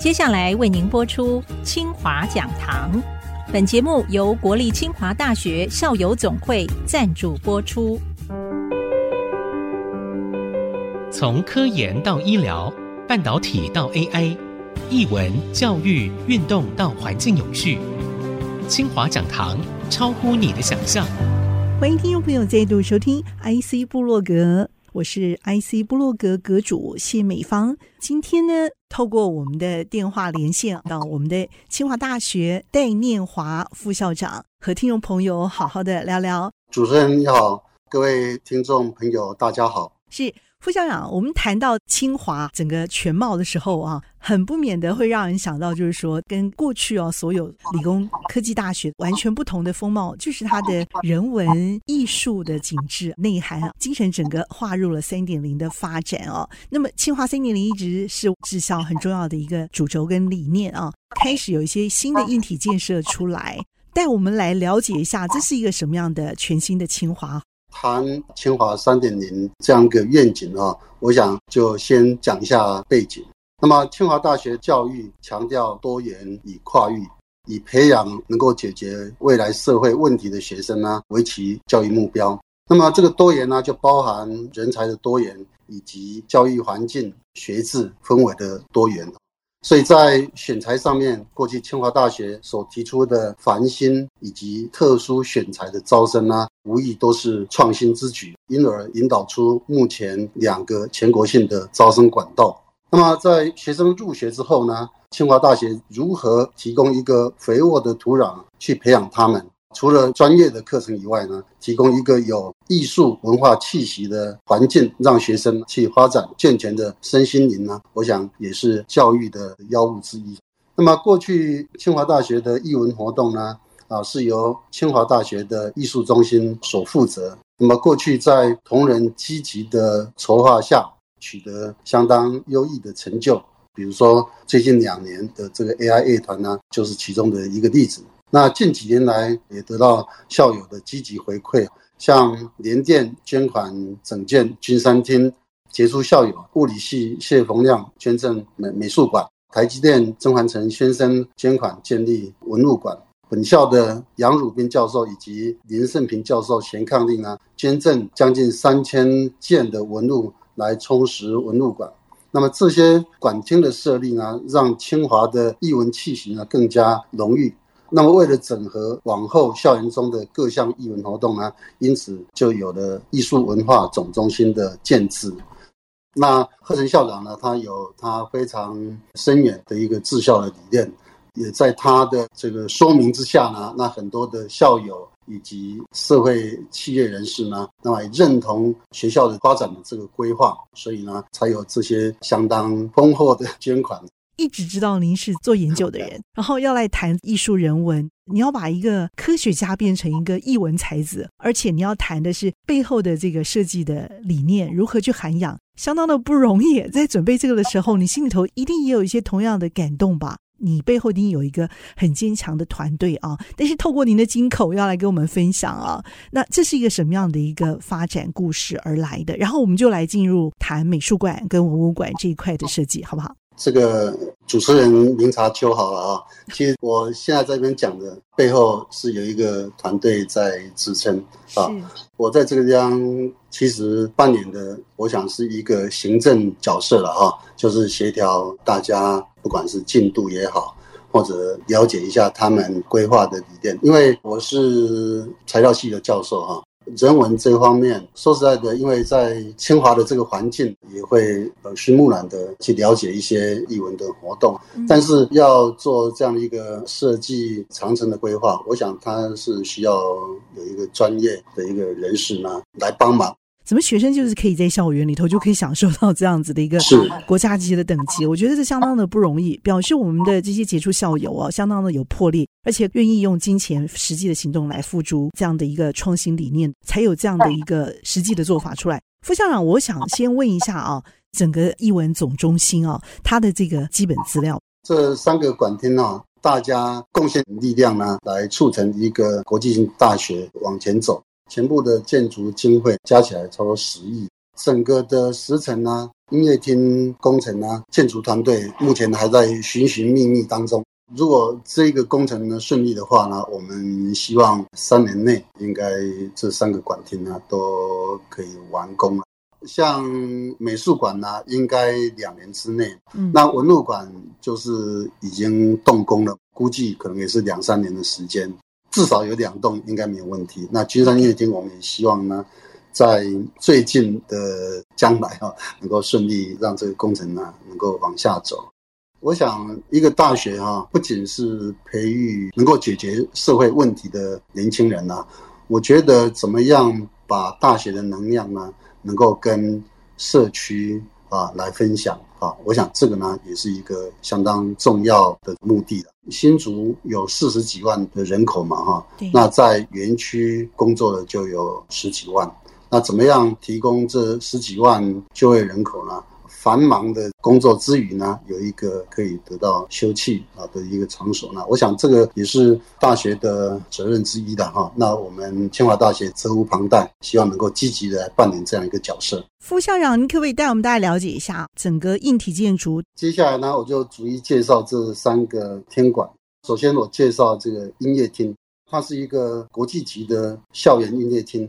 接下来为您播出清华讲堂。本节目由国立清华大学校友总会赞助播出。从科研到医疗，半导体到 AI，译文、教育、运动到环境永续，清华讲堂超乎你的想象。欢迎听众朋友再度收听 IC 部落格。我是 IC 部落格阁主谢美芳。今天呢，透过我们的电话连线到我们的清华大学戴念华副校长，和听众朋友好好的聊聊。主持人你好，各位听众朋友大家好。是。副校长，我们谈到清华整个全貌的时候啊，很不免的会让人想到，就是说跟过去哦所有理工科技大学完全不同的风貌，就是它的人文艺术的景致内涵啊，精神整个划入了三点零的发展哦。那么清华三点零一直是治校很重要的一个主轴跟理念啊，开始有一些新的硬体建设出来，带我们来了解一下，这是一个什么样的全新的清华。谈清华三点零这样一个愿景啊，我想就先讲一下背景。那么清华大学教育强调多元与跨域，以培养能够解决未来社会问题的学生呢为其教育目标。那么这个多元呢，就包含人才的多元，以及教育环境、学制氛围的多元。所以在选材上面，过去清华大学所提出的繁星以及特殊选材的招生呢，无疑都是创新之举，因而引导出目前两个全国性的招生管道。那么在学生入学之后呢，清华大学如何提供一个肥沃的土壤去培养他们？除了专业的课程以外呢，提供一个有艺术文化气息的环境，让学生去发展健全的身心灵呢，我想也是教育的要务之一。那么过去清华大学的艺文活动呢，啊是由清华大学的艺术中心所负责。那么过去在同仁积极的筹划下，取得相当优异的成就。比如说最近两年的这个 AI 乐团呢，就是其中的一个例子。那近几年来也得到校友的积极回馈，像联电捐款整建君山厅，杰出校友物理系谢逢亮捐赠美美术馆，台积电曾环成先生捐款建立文物馆，本校的杨汝彬教授以及林胜平教授贤伉俪呢，捐赠将近三千件的文物来充实文物馆。那么这些馆厅的设立呢，让清华的艺文气息呢更加浓郁。那么，为了整合往后校园中的各项艺文活动呢，因此就有了艺术文化总中心的建制。那贺成校长呢，他有他非常深远的一个治校的理念，也在他的这个说明之下呢，那很多的校友以及社会企业人士呢，那么认同学校的发展的这个规划，所以呢，才有这些相当丰厚的捐款。一直知道您是做研究的人，然后要来谈艺术人文，你要把一个科学家变成一个艺文才子，而且你要谈的是背后的这个设计的理念，如何去涵养，相当的不容易。在准备这个的时候，你心里头一定也有一些同样的感动吧？你背后一定有一个很坚强的团队啊！但是透过您的金口要来跟我们分享啊，那这是一个什么样的一个发展故事而来的？然后我们就来进入谈美术馆跟文物馆这一块的设计，好不好？这个主持人明察秋毫了啊！其实我现在在这边讲的背后是有一个团队在支撑啊。我在这个地方其实扮演的，我想是一个行政角色了啊，就是协调大家，不管是进度也好，或者了解一下他们规划的理念。因为我是材料系的教授哈。人文这方面，说实在的，因为在清华的这个环境，也会耳濡目染的去了解一些艺文的活动。但是要做这样的一个设计长城的规划，我想他是需要有一个专业的一个人士呢来帮忙。怎么学生就是可以在校园里头就可以享受到这样子的一个国家级的等级？我觉得这相当的不容易，表示我们的这些杰出校友啊，相当的有魄力，而且愿意用金钱实际的行动来付诸这样的一个创新理念，才有这样的一个实际的做法出来。副校长，我想先问一下啊，整个译文总中心啊，它的这个基本资料，这三个馆厅啊，大家贡献力量呢，来促成一个国际性大学往前走。全部的建筑经费加起来超过十亿，整个的时程呢，音乐厅工程呢，建筑团队目前还在寻寻觅觅当中。如果这个工程呢顺利的话呢，我们希望三年内应该这三个馆厅呢都可以完工了。像美术馆呢，应该两年之内。嗯，那文物馆就是已经动工了，估计可能也是两三年的时间，至少有两栋应该没有问题。那金山夜景我们也希望呢，在最近的将来哈，能够顺利让这个工程呢能够往下走。我想，一个大学哈，不仅是培育能够解决社会问题的年轻人呐，我觉得怎么样把大学的能量呢，能够跟社区啊来分享啊，我想这个呢也是一个相当重要的目的。新竹有四十几万的人口嘛哈，那在园区工作的就有十几万，那怎么样提供这十几万就业人口呢？繁忙的工作之余呢，有一个可以得到休憩啊的一个场所呢，我想这个也是大学的责任之一的哈。那我们清华大学责无旁贷，希望能够积极的扮演这样一个角色。副校长，您可不可以带我们大家了解一下整个硬体建筑？接下来呢，我就逐一介绍这三个天馆。首先，我介绍这个音乐厅，它是一个国际级的校园音乐厅，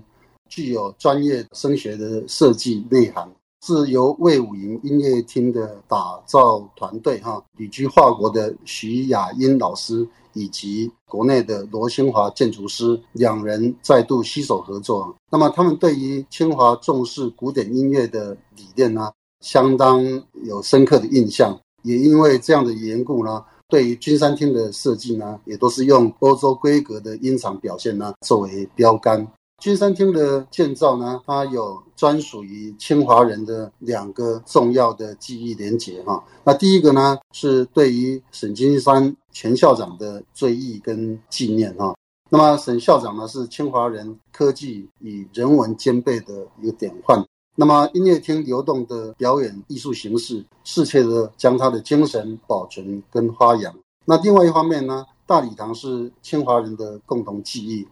具有专业声学的设计内涵。是由魏武营音乐厅的打造团队哈，旅居法国的徐雅英老师以及国内的罗兴华建筑师两人再度携手合作。那么他们对于清华重视古典音乐的理念呢，相当有深刻的印象。也因为这样的缘故呢，对于君山厅的设计呢，也都是用欧洲规格的音场表现呢作为标杆。君山厅的建造呢，它有专属于清华人的两个重要的记忆连结哈。那第一个呢，是对于沈君山前校长的追忆跟纪念哈。那么沈校长呢，是清华人科技与人文兼备的一个典范。那么音乐厅流动的表演艺术形式，适切的将他的精神保存跟发扬。那另外一方面呢，大礼堂是清华人的共同记忆。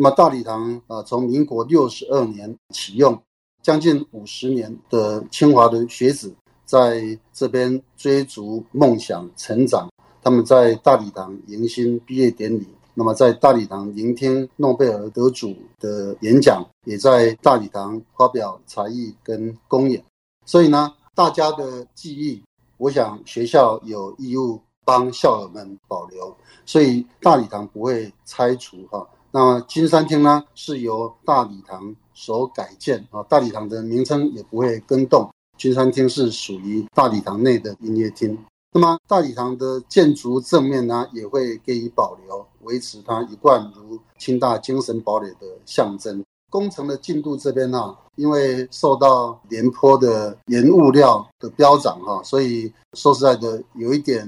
那么大礼堂啊，从民国六十二年启用，将近五十年的清华的学子在这边追逐梦想、成长。他们在大礼堂迎新毕业典礼，那么在大礼堂聆听诺贝尔得主的演讲，也在大礼堂发表才艺跟公演。所以呢，大家的记忆，我想学校有义务帮校友们保留，所以大礼堂不会拆除哈。那么金山厅呢，是由大礼堂所改建啊，大礼堂的名称也不会更动。金山厅是属于大礼堂内的音乐厅。那么大礼堂的建筑正面呢，也会给予保留，维持它一贯如清大精神堡垒的象征。工程的进度这边呢，因为受到廉颇的原物料的飙涨哈，所以说实在的有一点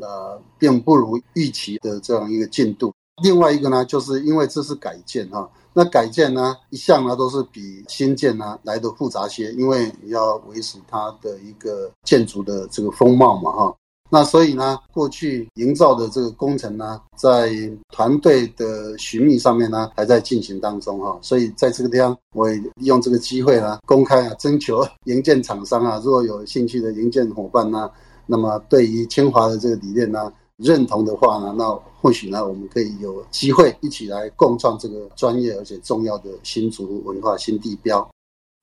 呃，并不如预期的这样一个进度。另外一个呢，就是因为这是改建哈，那改建呢，一向呢都是比新建呢来得复杂些，因为你要维持它的一个建筑的这个风貌嘛哈。那所以呢，过去营造的这个工程呢，在团队的寻觅上面呢，还在进行当中哈。所以在这个地方，我也利用这个机会呢，公开啊征求营建厂商啊，如果有兴趣的营建伙伴呢，那么对于清华的这个理念呢，认同的话呢，那或许呢，我们可以有机会一起来共创这个专业而且重要的新竹文化新地标。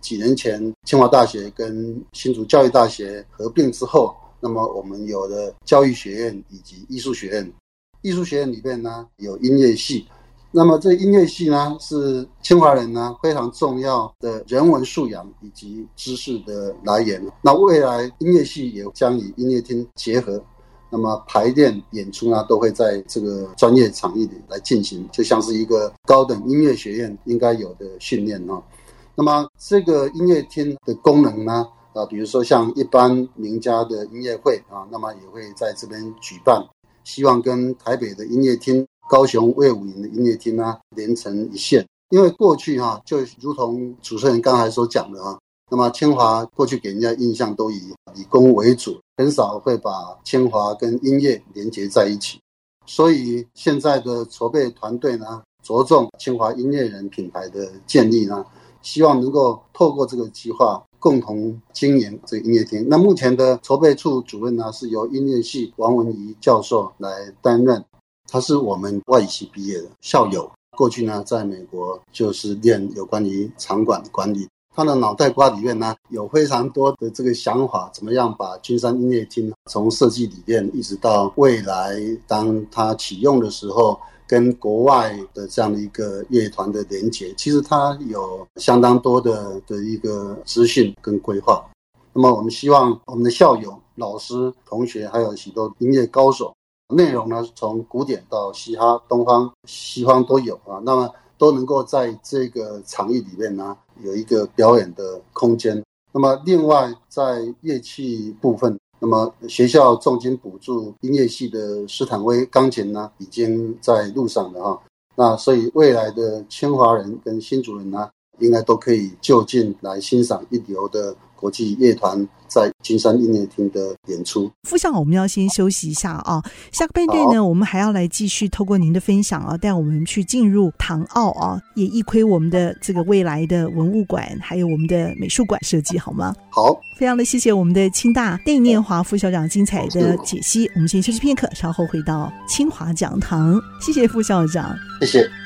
几年前，清华大学跟新竹教育大学合并之后，那么我们有了教育学院以及艺术学院。艺术学院里面呢，有音乐系，那么这音乐系呢，是清华人呢非常重要的人文素养以及知识的来源。那未来音乐系也将与音乐厅结合。那么排练演出呢，都会在这个专业场域里来进行，就像是一个高等音乐学院应该有的训练哦。那么这个音乐厅的功能呢，啊，比如说像一般名家的音乐会啊，那么也会在这边举办，希望跟台北的音乐厅、高雄卫武营的音乐厅呢连成一线。因为过去哈，就如同主持人刚才所讲的啊。那么清华过去给人家印象都以理工为主，很少会把清华跟音乐连接在一起。所以现在的筹备团队呢，着重清华音乐人品牌的建立呢，希望能够透过这个计划，共同经营这个音乐厅。那目前的筹备处主任呢，是由音乐系王文怡教授来担任，他是我们外语系毕业的校友，过去呢在美国就是练有关于场馆管理。他的脑袋瓜里面呢，有非常多的这个想法，怎么样把君山音乐厅从设计理念一直到未来，当他启用的时候，跟国外的这样的一个乐团的连接，其实他有相当多的的一个资讯跟规划。那么我们希望我们的校友、老师、同学，还有许多音乐高手，内容呢从古典到嘻哈、东方、西方都有啊。那么。都能够在这个场域里面呢，有一个表演的空间。那么，另外在乐器部分，那么学校重金补助音乐系的斯坦威钢琴呢，已经在路上了哈。那所以未来的清华人跟新竹人呢，应该都可以就近来欣赏一流的。国际乐团在金山音乐厅的演出。副校长，我们要先休息一下啊。下个半段呢，我们还要来继续透过您的分享啊，带我们去进入唐奥啊，也一窥我们的这个未来的文物馆，还有我们的美术馆设计，好吗？好，非常的谢谢我们的清大戴念华副校长精彩的解析。我们先休息片刻，稍后回到清华讲堂。谢谢副校长，谢谢。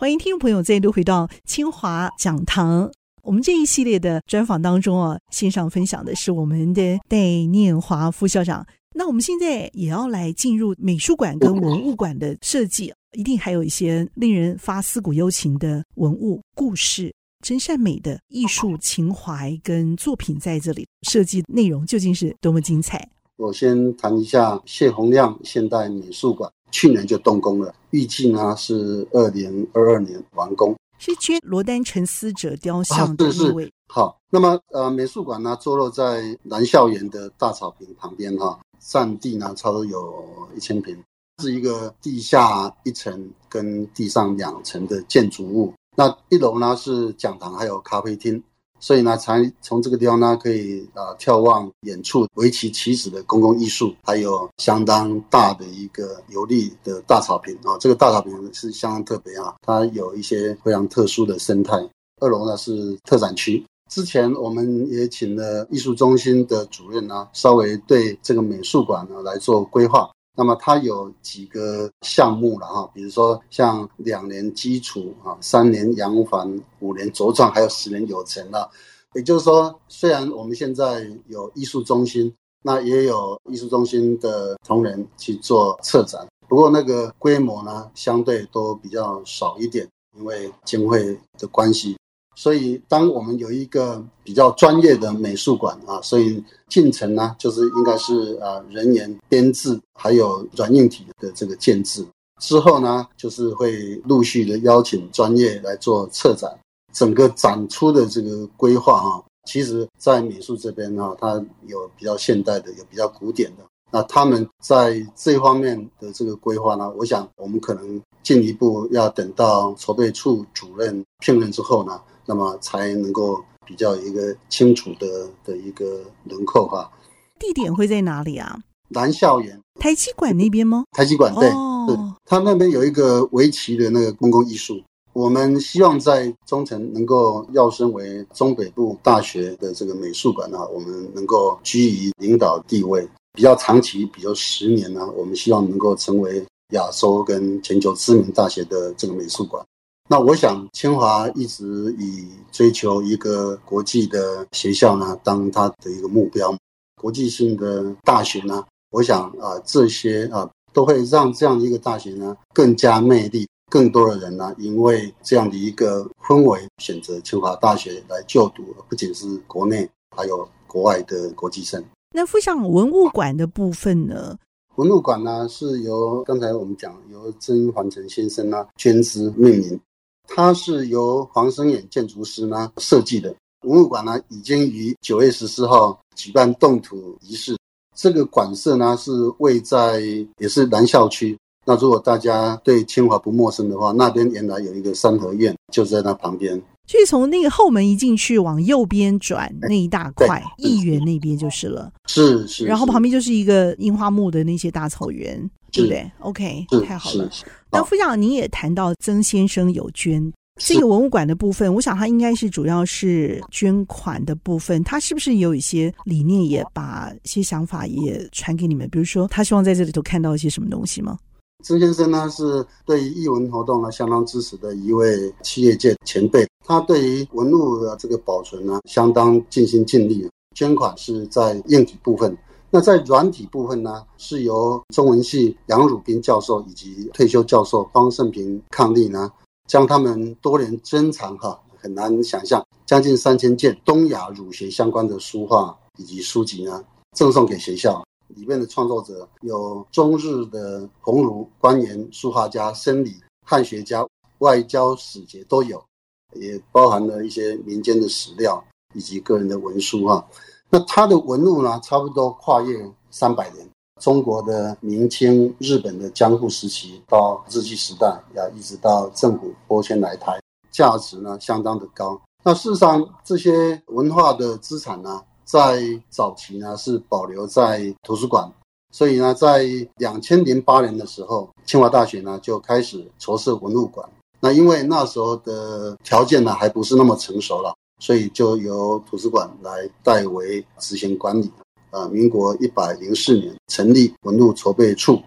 欢迎听众朋友再度回到清华讲堂。我们这一系列的专访当中啊，线上分享的是我们的戴念华副校长。那我们现在也要来进入美术馆跟文物馆的设计，一定还有一些令人发思古幽情的文物故事，真善美的艺术情怀跟作品在这里设计内容究竟是多么精彩？我先谈一下谢洪亮现代美术馆。去年就动工了，预计呢是二零二二年完工。是缺罗丹沉思者雕像的一位。好，那么呃，美术馆呢坐落在南校园的大草坪旁边哈，占地呢差不多有一千平，是一个地下一层跟地上两层的建筑物。那一楼呢是讲堂，还有咖啡厅。所以呢，才从这个地方呢，可以啊眺望远处围棋棋子的公共艺术，还有相当大的一个有利的大草坪啊。这个大草坪是相当特别啊，它有一些非常特殊的生态。二楼呢是特展区，之前我们也请了艺术中心的主任呢，稍微对这个美术馆呢来做规划。那么它有几个项目了哈，比如说像两年基础啊，三年扬帆，五年茁壮，还有十年有成了。也就是说，虽然我们现在有艺术中心，那也有艺术中心的同仁去做策展，不过那个规模呢，相对都比较少一点，因为经费的关系。所以，当我们有一个比较专业的美术馆啊，所以进程呢，就是应该是啊人员编制，还有软硬体的这个建制。之后呢，就是会陆续的邀请专业来做策展。整个展出的这个规划啊，其实在美术这边呢，它有比较现代的，有比较古典的。那他们在这方面的这个规划呢，我想我们可能进一步要等到筹备处主任聘任之后呢。那么才能够比较一个清楚的的一个轮廓哈。地点会在哪里啊？南校园台积馆那边吗？台积馆对，哦、对，他那边有一个围棋的那个公共艺术。我们希望在中城能够要升为中北部大学的这个美术馆呢，我们能够居于领导地位，比较长期，比如十年呢，我们希望能够成为亚洲跟全球知名大学的这个美术馆。那我想，清华一直以追求一个国际的学校呢，当它的一个目标。国际性的大学呢，我想啊，这些啊，都会让这样的一个大学呢更加魅力，更多的人呢，因为这样的一个氛围，选择清华大学来就读，不仅是国内，还有国外的国际生。那附上文物馆的部分呢？文物馆呢，是由刚才我们讲，由曾环成先生呢捐资命名。它是由黄生远建筑师呢设计的文物馆呢，已经于九月十四号举办动土仪式。这个馆舍呢是位在也是南校区。那如果大家对清华不陌生的话，那边原来有一个三合院，就在那旁边。所以从那个后门一进去，往右边转那一大块艺园那边就是了。是是，是。然后旁边就是一个樱花木的那些大草原。对不对？OK，太好了。那副校长，您也谈到曾先生有捐这个文物馆的部分，我想他应该是主要是捐款的部分。他是不是有一些理念，也把一些想法也传给你们？比如说，他希望在这里头看到一些什么东西吗？曾先生呢，是对于艺文活动呢相当支持的一位企业界前辈。他对于文物的这个保存呢，相当尽心尽力。捐款是在硬体部分，那在软体部分呢，是由中文系杨汝彬教授以及退休教授方胜平伉俪呢，将他们多年珍藏哈，很难想象将近三千件东亚儒学相关的书画以及书籍呢，赠送给学校。里面的创作者有中日的鸿儒、官员、书画家、生理、汉学家、外交使节都有，也包含了一些民间的史料以及个人的文书哈。那他的文物呢，差不多跨越三百年，中国的明清、日本的江户时期到日据时代呀，一直到政府拨迁来台，价值呢相当的高。那事实上，这些文化的资产呢，在早期呢是保留在图书馆，所以呢，在两千零八年的时候，清华大学呢就开始筹设文物馆。那因为那时候的条件呢还不是那么成熟了，所以就由图书馆来代为执行管理。呃，民国一百零四年成立文物筹备处，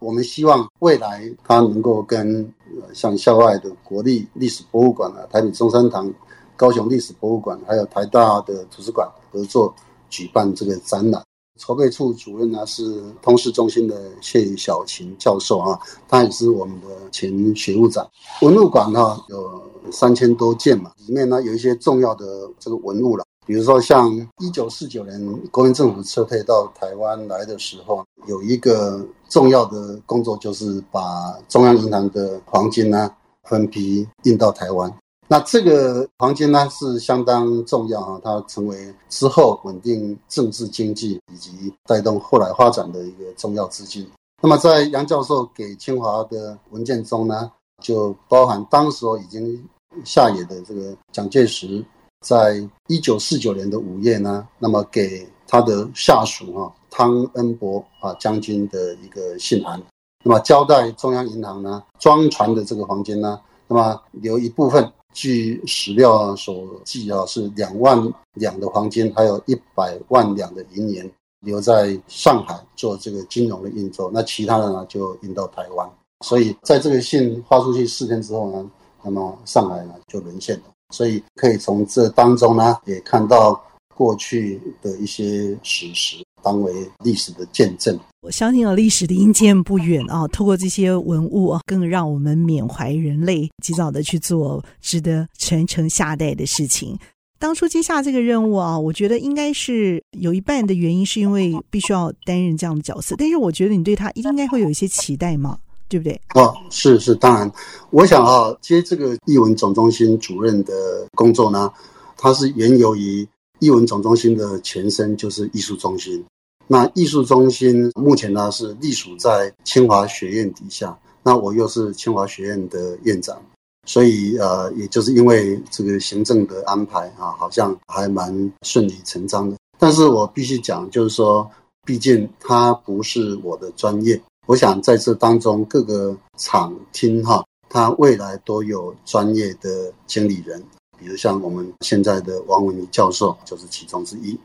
我们希望未来它能够跟像校外的国立历史博物馆啊，台北中山堂。高雄历史博物馆还有台大的图书馆合作举办这个展览。筹备处主任呢是通识中心的谢小琴教授啊，他也是我们的前学务长。文物馆哈有三千多件嘛，里面呢有一些重要的这个文物了，比如说像一九四九年国民政府撤退到台湾来的时候，有一个重要的工作就是把中央银行的黄金呢分批运到台湾。那这个黄金呢是相当重要啊，它成为之后稳定政治经济以及带动后来发展的一个重要资金。那么在杨教授给清华的文件中呢，就包含当时已经下野的这个蒋介石，在一九四九年的五月呢，那么给他的下属哈汤恩伯啊将军的一个信函，那么交代中央银行呢装船的这个黄金呢，那么留一部分。据史料所记啊，是两万两的黄金，还有一百万两的银元留在上海做这个金融的运作，那其他的呢就运到台湾。所以在这个信发出去四天之后呢，那么上海呢就沦陷了。所以可以从这当中呢也看到过去的一些史实。当为历史的见证，我相信啊，历史的阴间不远啊。透过这些文物啊，更让我们缅怀人类，及早的去做值得传承下代的事情。当初接下这个任务啊，我觉得应该是有一半的原因是因为必须要担任这样的角色，但是我觉得你对他应该会有一些期待嘛，对不对？哦，是是，当然，我想啊，接这个译文总中心主任的工作呢，它是缘由于译文总中心的前身就是艺术中心。那艺术中心目前呢是隶属在清华学院底下，那我又是清华学院的院长，所以呃，也就是因为这个行政的安排啊，好像还蛮顺理成章的。但是我必须讲，就是说，毕竟它不是我的专业，我想在这当中各个场厅哈，它未来都有专业的经理人，比如像我们现在的王文仪教授就是其中之一，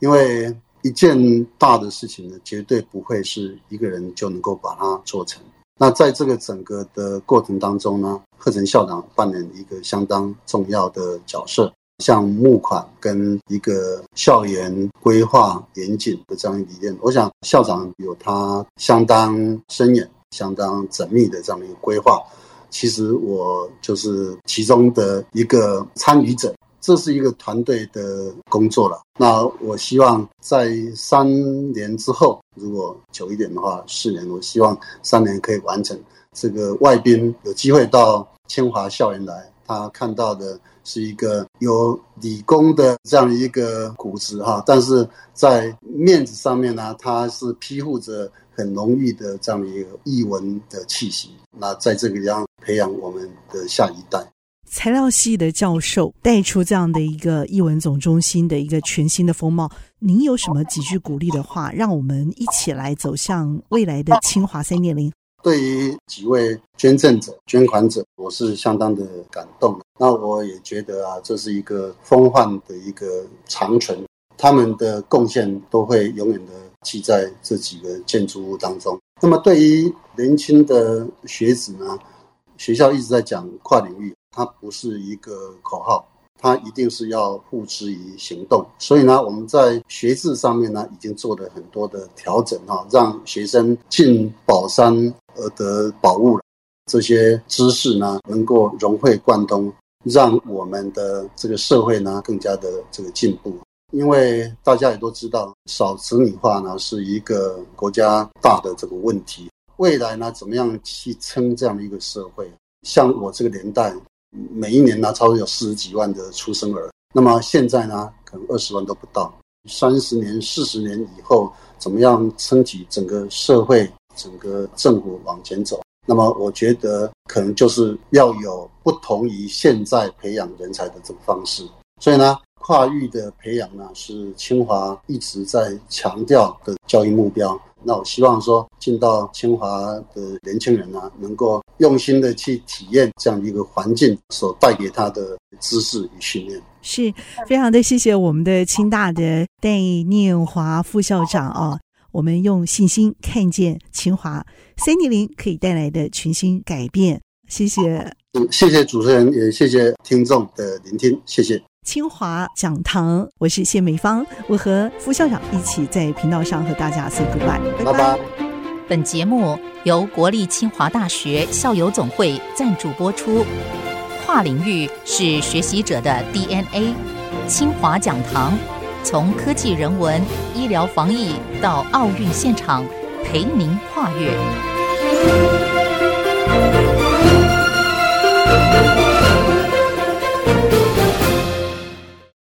因为。一件大的事情呢，绝对不会是一个人就能够把它做成。那在这个整个的过程当中呢，贺成校长扮演一个相当重要的角色，像募款跟一个校园规划严谨的这样一个理念。我想校长有他相当深远、相当缜密的这样的一个规划。其实我就是其中的一个参与者。这是一个团队的工作了。那我希望在三年之后，如果久一点的话，四年，我希望三年可以完成。这个外宾有机会到清华校园来，他看到的是一个有理工的这样一个骨子哈，但是在面子上面呢，他是披覆着很浓郁的这样一个译文的气息。那在这个地方培养我们的下一代。材料系的教授带出这样的一个艺文总中心的一个全新的风貌，您有什么几句鼓励的话，让我们一起来走向未来的清华三点零？对于几位捐赠者、捐款者，我是相当的感动。那我也觉得啊，这是一个风范的一个长存，他们的贡献都会永远的记在这几个建筑物当中。那么对于年轻的学子呢，学校一直在讲跨领域，它不是一个口号。它一定是要付之于行动，所以呢，我们在学制上面呢，已经做了很多的调整哈，让学生进宝山而得宝物了，这些知识呢，能够融会贯通，让我们的这个社会呢，更加的这个进步。因为大家也都知道，少子女化呢，是一个国家大的这个问题。未来呢，怎么样去撑这样的一个社会？像我这个年代。每一年呢，差不多有四十几万的出生儿。那么现在呢，可能二十万都不到。三十年、四十年以后，怎么样撑起整个社会、整个政府往前走？那么我觉得，可能就是要有不同于现在培养人才的这个方式。所以呢，跨域的培养呢，是清华一直在强调的教育目标。那我希望说，进到清华的年轻人呢、啊，能够用心的去体验这样一个环境所带给他的知识与训练。是非常的谢谢我们的清大的戴念华副校长啊，我们用信心看见清华三点零可以带来的全新改变。谢谢，谢谢主持人，也谢谢听众的聆听，谢谢。清华讲堂，我是谢美芳，我和副校长一起在频道上和大家 say goodbye，拜拜。本节目由国立清华大学校友总会赞助播出。跨领域是学习者的 DNA。清华讲堂，从科技人文、医疗防疫到奥运现场，陪您跨越。